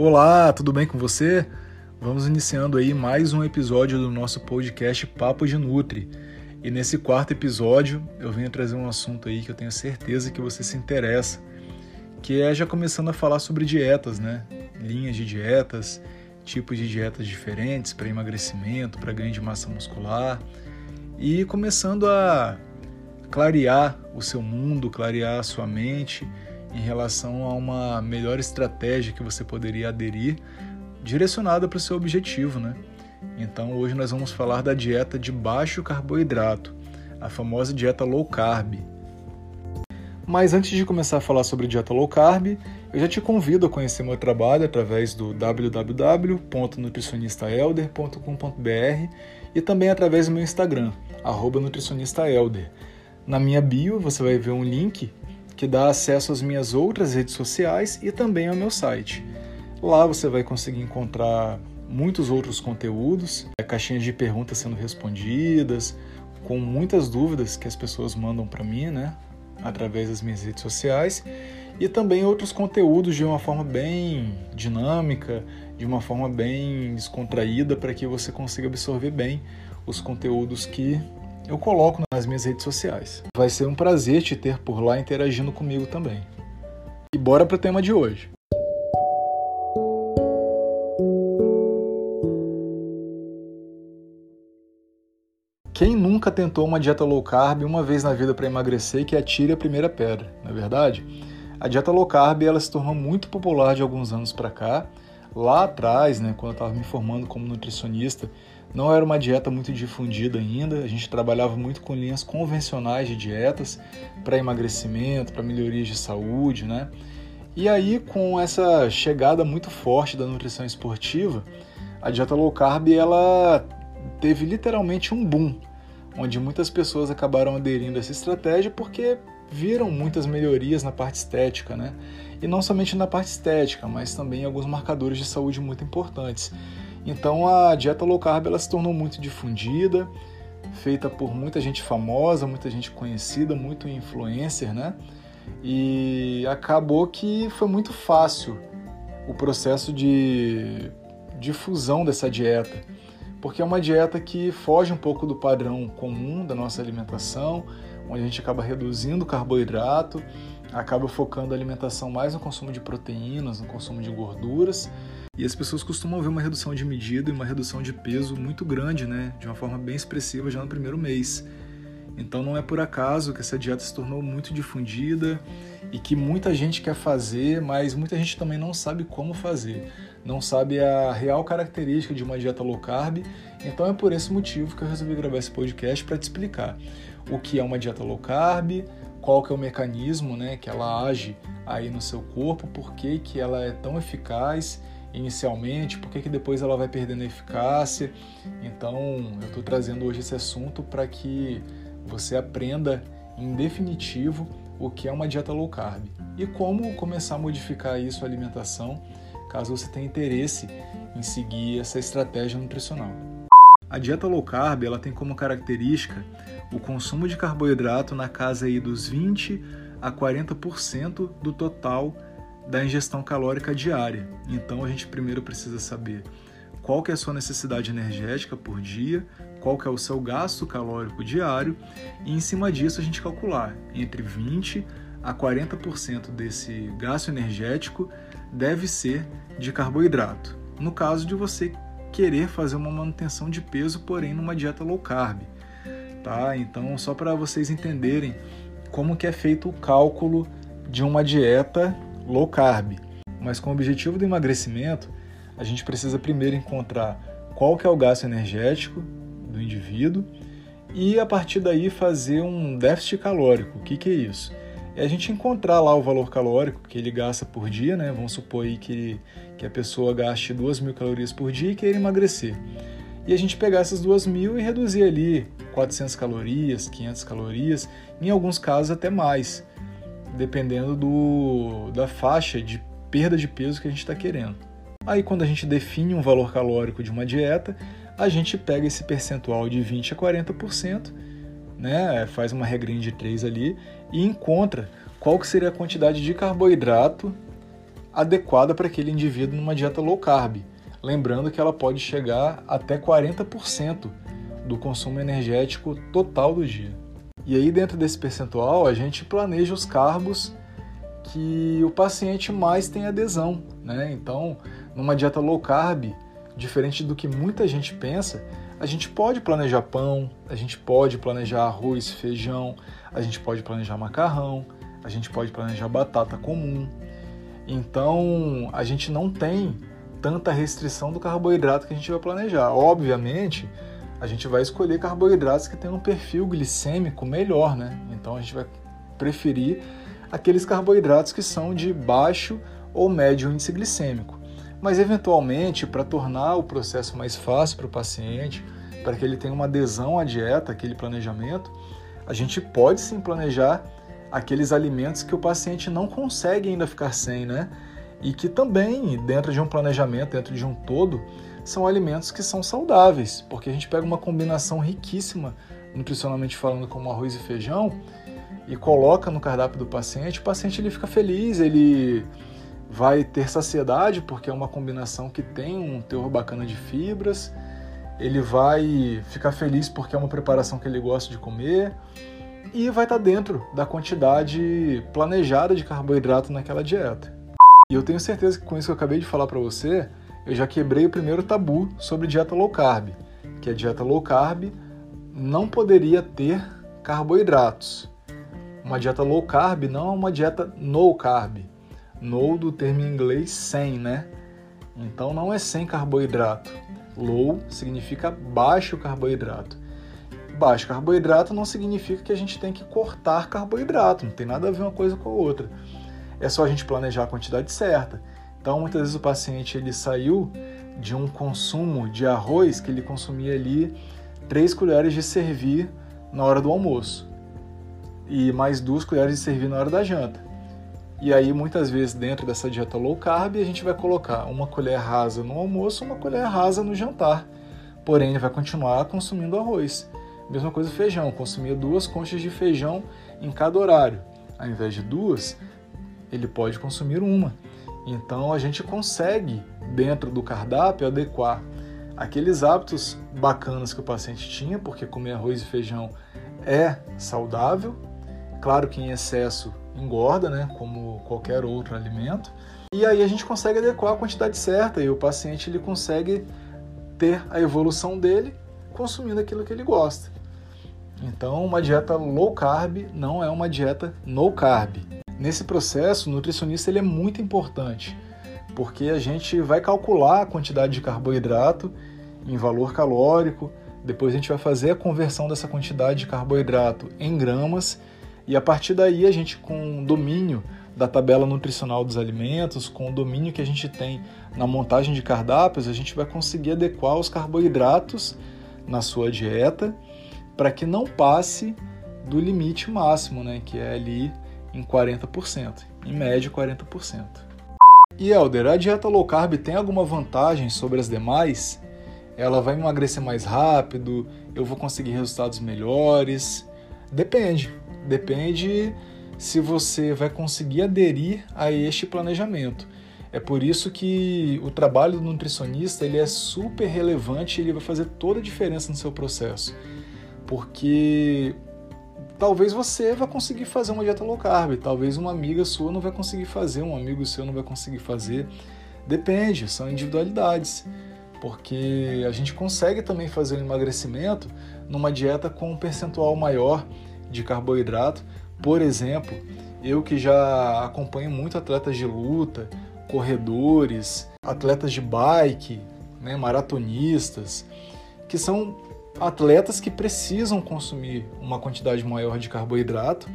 Olá, tudo bem com você? Vamos iniciando aí mais um episódio do nosso podcast Papo de Nutri. E nesse quarto episódio eu venho trazer um assunto aí que eu tenho certeza que você se interessa, que é já começando a falar sobre dietas, né? Linhas de dietas, tipos de dietas diferentes para emagrecimento, para ganho de massa muscular e começando a clarear o seu mundo, clarear a sua mente em relação a uma melhor estratégia que você poderia aderir direcionada para o seu objetivo, né? Então hoje nós vamos falar da dieta de baixo carboidrato, a famosa dieta low carb. Mas antes de começar a falar sobre dieta low carb, eu já te convido a conhecer meu trabalho através do www.nutricionistaelder.com.br e também através do meu Instagram, nutricionistaelder. Na minha bio você vai ver um link que dá acesso às minhas outras redes sociais e também ao meu site. Lá você vai conseguir encontrar muitos outros conteúdos, é, caixinhas de perguntas sendo respondidas, com muitas dúvidas que as pessoas mandam para mim, né, através das minhas redes sociais, e também outros conteúdos de uma forma bem dinâmica, de uma forma bem descontraída para que você consiga absorver bem os conteúdos que eu coloco nas minhas redes sociais. Vai ser um prazer te ter por lá interagindo comigo também. E bora para o tema de hoje. Quem nunca tentou uma dieta low carb uma vez na vida para emagrecer que atire a primeira pedra, não é verdade? A dieta low carb ela se tornou muito popular de alguns anos para cá. Lá atrás, né, quando eu estava me formando como nutricionista, não era uma dieta muito difundida ainda, a gente trabalhava muito com linhas convencionais de dietas para emagrecimento, para melhorias de saúde, né? E aí, com essa chegada muito forte da nutrição esportiva, a dieta low carb ela teve literalmente um boom, onde muitas pessoas acabaram aderindo a essa estratégia porque viram muitas melhorias na parte estética, né? E não somente na parte estética, mas também alguns marcadores de saúde muito importantes. Então a dieta low carb ela se tornou muito difundida, feita por muita gente famosa, muita gente conhecida, muito influencer, né? E acabou que foi muito fácil o processo de difusão dessa dieta, porque é uma dieta que foge um pouco do padrão comum da nossa alimentação, onde a gente acaba reduzindo o carboidrato, acaba focando a alimentação mais no consumo de proteínas, no consumo de gorduras e as pessoas costumam ver uma redução de medida e uma redução de peso muito grande, né? De uma forma bem expressiva já no primeiro mês. Então não é por acaso que essa dieta se tornou muito difundida e que muita gente quer fazer, mas muita gente também não sabe como fazer, não sabe a real característica de uma dieta low carb. Então é por esse motivo que eu resolvi gravar esse podcast para te explicar o que é uma dieta low carb, qual que é o mecanismo, né, que ela age aí no seu corpo, por que, que ela é tão eficaz inicialmente, por que, que depois ela vai perdendo eficácia. Então, eu estou trazendo hoje esse assunto para que você aprenda em definitivo o que é uma dieta low carb e como começar a modificar isso a alimentação, caso você tenha interesse em seguir essa estratégia nutricional. A dieta low carb ela tem como característica o consumo de carboidrato na casa aí dos 20 a 40% do total da ingestão calórica diária. Então a gente primeiro precisa saber qual que é a sua necessidade energética por dia, qual que é o seu gasto calórico diário e em cima disso a gente calcular entre 20 a 40% desse gasto energético deve ser de carboidrato. No caso de você querer fazer uma manutenção de peso, porém numa dieta low carb, tá? Então, só para vocês entenderem como que é feito o cálculo de uma dieta low carb. Mas com o objetivo do emagrecimento, a gente precisa primeiro encontrar qual que é o gasto energético do indivíduo e a partir daí fazer um déficit calórico. O que, que é isso? É a gente encontrar lá o valor calórico que ele gasta por dia, né? Vamos supor aí que, que a pessoa gaste 2 mil calorias por dia e queira emagrecer. E a gente pegar essas 2 mil e reduzir ali 400 calorias, 500 calorias, em alguns casos até mais dependendo do, da faixa de perda de peso que a gente está querendo. Aí, quando a gente define um valor calórico de uma dieta, a gente pega esse percentual de 20 a 40%, né, faz uma regrinha de 3 ali e encontra qual que seria a quantidade de carboidrato adequada para aquele indivíduo numa dieta low carb. Lembrando que ela pode chegar até 40% do consumo energético total do dia. E aí, dentro desse percentual, a gente planeja os carbos que o paciente mais tem adesão. Né? Então, numa dieta low carb, diferente do que muita gente pensa, a gente pode planejar pão, a gente pode planejar arroz, feijão, a gente pode planejar macarrão, a gente pode planejar batata comum. Então, a gente não tem tanta restrição do carboidrato que a gente vai planejar. Obviamente, a gente vai escolher carboidratos que tenham um perfil glicêmico melhor, né? Então, a gente vai preferir aqueles carboidratos que são de baixo ou médio índice glicêmico. Mas, eventualmente, para tornar o processo mais fácil para o paciente, para que ele tenha uma adesão à dieta, aquele planejamento, a gente pode sim planejar aqueles alimentos que o paciente não consegue ainda ficar sem, né? E que também, dentro de um planejamento, dentro de um todo, são alimentos que são saudáveis, porque a gente pega uma combinação riquíssima, nutricionalmente falando, como arroz e feijão, e coloca no cardápio do paciente, o paciente ele fica feliz, ele vai ter saciedade, porque é uma combinação que tem um teor bacana de fibras, ele vai ficar feliz porque é uma preparação que ele gosta de comer, e vai estar dentro da quantidade planejada de carboidrato naquela dieta. E eu tenho certeza que com isso que eu acabei de falar para você, eu já quebrei o primeiro tabu sobre dieta low carb, que a dieta low carb não poderia ter carboidratos. Uma dieta low carb não é uma dieta no carb. No do termo em inglês sem, né? Então não é sem carboidrato. Low significa baixo carboidrato baixo carboidrato não significa que a gente tem que cortar carboidrato, não tem nada a ver uma coisa com a outra. É só a gente planejar a quantidade certa. Então, muitas vezes o paciente ele saiu de um consumo de arroz que ele consumia ali 3 colheres de servir na hora do almoço e mais duas colheres de servir na hora da janta. E aí, muitas vezes, dentro dessa dieta low carb, a gente vai colocar uma colher rasa no almoço, uma colher rasa no jantar. Porém, ele vai continuar consumindo arroz. Mesma coisa feijão, consumia duas conchas de feijão em cada horário. Ao invés de duas, ele pode consumir uma. Então a gente consegue, dentro do cardápio, adequar aqueles hábitos bacanas que o paciente tinha, porque comer arroz e feijão é saudável. Claro que em excesso engorda, né, como qualquer outro alimento. E aí a gente consegue adequar a quantidade certa e o paciente ele consegue ter a evolução dele consumindo aquilo que ele gosta. Então, uma dieta low carb não é uma dieta no carb. Nesse processo, o nutricionista ele é muito importante, porque a gente vai calcular a quantidade de carboidrato em valor calórico, depois a gente vai fazer a conversão dessa quantidade de carboidrato em gramas e a partir daí a gente com domínio da tabela nutricional dos alimentos, com o domínio que a gente tem na montagem de cardápios, a gente vai conseguir adequar os carboidratos na sua dieta para que não passe do limite máximo, né, que é ali em 40%, em média 40%. E Elder, a dieta low carb tem alguma vantagem sobre as demais? Ela vai emagrecer mais rápido? Eu vou conseguir resultados melhores? Depende. Depende se você vai conseguir aderir a este planejamento. É por isso que o trabalho do nutricionista ele é super relevante ele vai fazer toda a diferença no seu processo porque talvez você vai conseguir fazer uma dieta low carb, talvez uma amiga sua não vai conseguir fazer, um amigo seu não vai conseguir fazer. Depende, são individualidades. Porque a gente consegue também fazer um emagrecimento numa dieta com um percentual maior de carboidrato. Por exemplo, eu que já acompanho muito atletas de luta, corredores, atletas de bike, né, maratonistas, que são atletas que precisam consumir uma quantidade maior de carboidrato,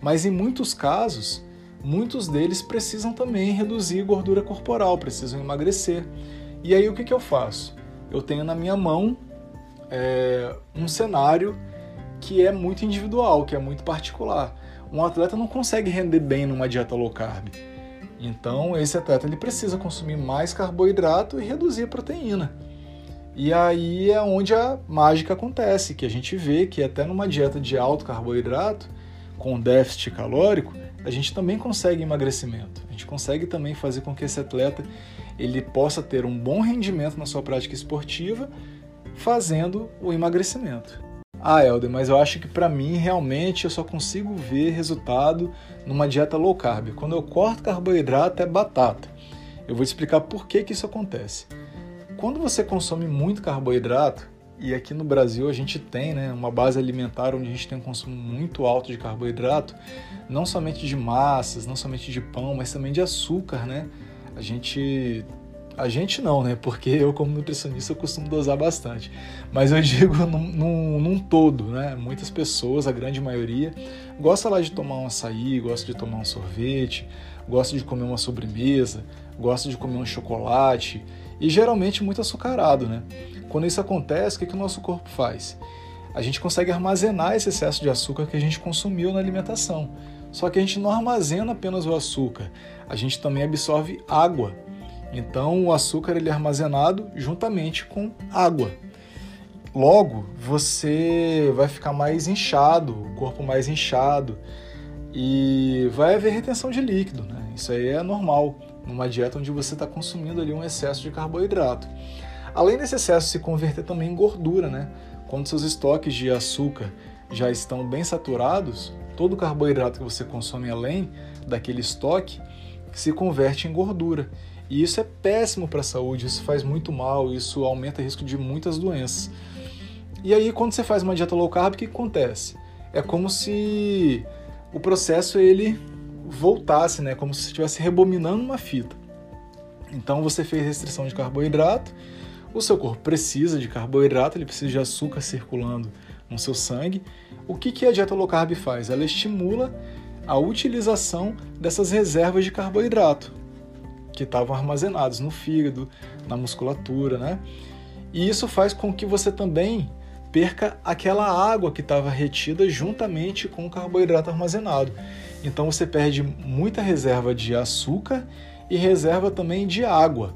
mas em muitos casos, muitos deles precisam também reduzir gordura corporal, precisam emagrecer. E aí o que, que eu faço? Eu tenho na minha mão é, um cenário que é muito individual, que é muito particular. Um atleta não consegue render bem numa dieta low carb. Então, esse atleta ele precisa consumir mais carboidrato e reduzir a proteína. E aí é onde a mágica acontece, que a gente vê que até numa dieta de alto carboidrato, com déficit calórico, a gente também consegue emagrecimento. A gente consegue também fazer com que esse atleta ele possa ter um bom rendimento na sua prática esportiva, fazendo o emagrecimento. Ah, Helder, mas eu acho que para mim realmente eu só consigo ver resultado numa dieta low carb. Quando eu corto carboidrato é batata. Eu vou te explicar por que, que isso acontece. Quando você consome muito carboidrato, e aqui no Brasil a gente tem né, uma base alimentar onde a gente tem um consumo muito alto de carboidrato, não somente de massas, não somente de pão, mas também de açúcar, né? A gente a gente não, né? Porque eu, como nutricionista, eu costumo dosar bastante. Mas eu digo num, num, num, todo, né? Muitas pessoas, a grande maioria, gosta lá de tomar um açaí, gosta de tomar um sorvete, gosta de comer uma sobremesa, gosta de comer um chocolate e geralmente muito açucarado, né? Quando isso acontece, o que, que o nosso corpo faz? A gente consegue armazenar esse excesso de açúcar que a gente consumiu na alimentação. Só que a gente não armazena apenas o açúcar, a gente também absorve água então o açúcar ele é armazenado juntamente com água. Logo, você vai ficar mais inchado, o corpo mais inchado e vai haver retenção de líquido. Né? Isso aí é normal numa dieta onde você está consumindo ali um excesso de carboidrato. Além desse excesso se converter também em gordura, né? Quando seus estoques de açúcar já estão bem saturados, todo o carboidrato que você consome além daquele estoque se converte em gordura. E isso é péssimo para a saúde, isso faz muito mal, isso aumenta o risco de muitas doenças. E aí, quando você faz uma dieta low carb, o que acontece? É como se o processo ele voltasse, né? Como se estivesse rebobinando uma fita. Então você fez restrição de carboidrato, o seu corpo precisa de carboidrato, ele precisa de açúcar circulando no seu sangue. O que, que a dieta low carb faz? Ela estimula a utilização dessas reservas de carboidrato que estavam armazenados no fígado, na musculatura, né? E isso faz com que você também perca aquela água que estava retida juntamente com o carboidrato armazenado. Então você perde muita reserva de açúcar e reserva também de água.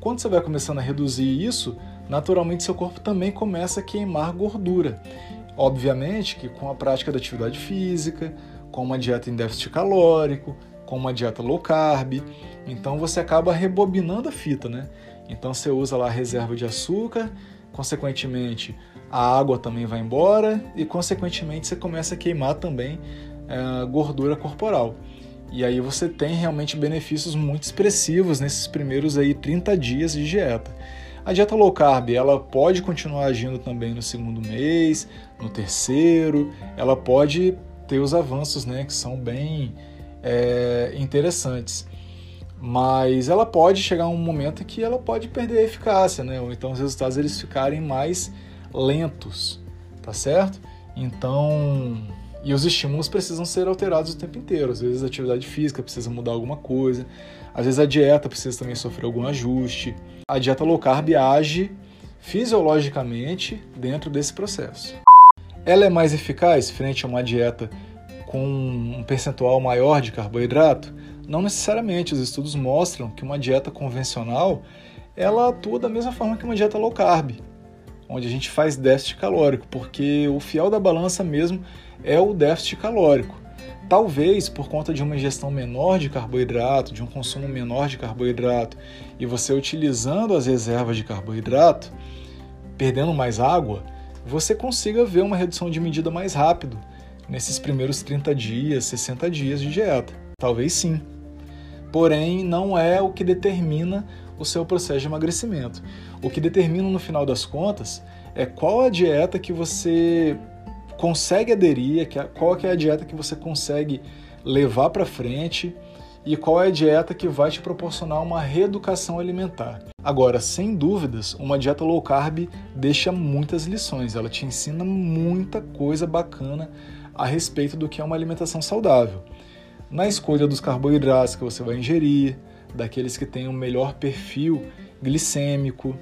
Quando você vai começando a reduzir isso, naturalmente seu corpo também começa a queimar gordura. Obviamente que com a prática da atividade física, com uma dieta em déficit calórico, com uma dieta low carb, então você acaba rebobinando a fita, né? Então você usa lá a reserva de açúcar, consequentemente a água também vai embora e consequentemente você começa a queimar também é, gordura corporal. E aí você tem realmente benefícios muito expressivos nesses primeiros aí 30 dias de dieta. A dieta low carb, ela pode continuar agindo também no segundo mês, no terceiro, ela pode ter os avanços, né, que são bem é, interessantes mas ela pode chegar a um momento que ela pode perder a eficácia, né? Ou então os resultados eles ficarem mais lentos, tá certo? Então, e os estímulos precisam ser alterados o tempo inteiro. Às vezes a atividade física precisa mudar alguma coisa, às vezes a dieta precisa também sofrer algum ajuste. A dieta low carb age fisiologicamente dentro desse processo. Ela é mais eficaz frente a uma dieta com um percentual maior de carboidrato? Não necessariamente, os estudos mostram que uma dieta convencional ela atua da mesma forma que uma dieta low carb, onde a gente faz déficit calórico, porque o fiel da balança mesmo é o déficit calórico. Talvez por conta de uma ingestão menor de carboidrato, de um consumo menor de carboidrato, e você utilizando as reservas de carboidrato, perdendo mais água, você consiga ver uma redução de medida mais rápido nesses primeiros 30 dias, 60 dias de dieta. Talvez sim porém não é o que determina o seu processo de emagrecimento. O que determina no final das contas é qual a dieta que você consegue aderir, qual é a dieta que você consegue levar para frente e qual é a dieta que vai te proporcionar uma reeducação alimentar. Agora, sem dúvidas, uma dieta low carb deixa muitas lições, ela te ensina muita coisa bacana a respeito do que é uma alimentação saudável na escolha dos carboidratos que você vai ingerir, daqueles que têm um melhor perfil glicêmico.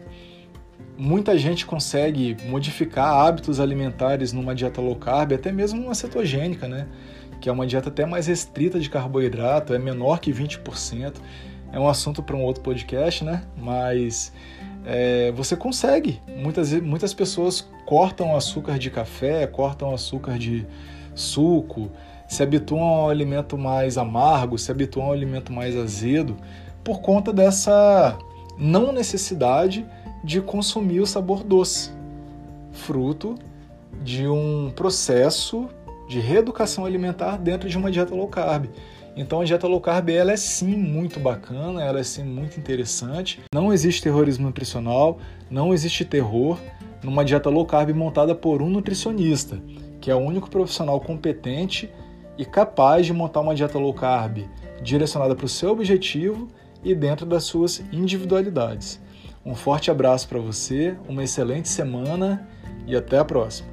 Muita gente consegue modificar hábitos alimentares numa dieta low carb, até mesmo uma cetogênica, né? Que é uma dieta até mais restrita de carboidrato, é menor que 20%. É um assunto para um outro podcast, né? Mas é, você consegue. Muitas, muitas pessoas cortam açúcar de café, cortam açúcar de suco, se habituam ao alimento mais amargo, se habituam ao alimento mais azedo, por conta dessa não necessidade de consumir o sabor doce, fruto de um processo de reeducação alimentar dentro de uma dieta low carb. Então a dieta low carb ela é sim muito bacana, ela é sim muito interessante. Não existe terrorismo nutricional, não existe terror numa dieta low carb montada por um nutricionista, que é o único profissional competente e capaz de montar uma dieta low carb direcionada para o seu objetivo e dentro das suas individualidades. Um forte abraço para você, uma excelente semana e até a próxima.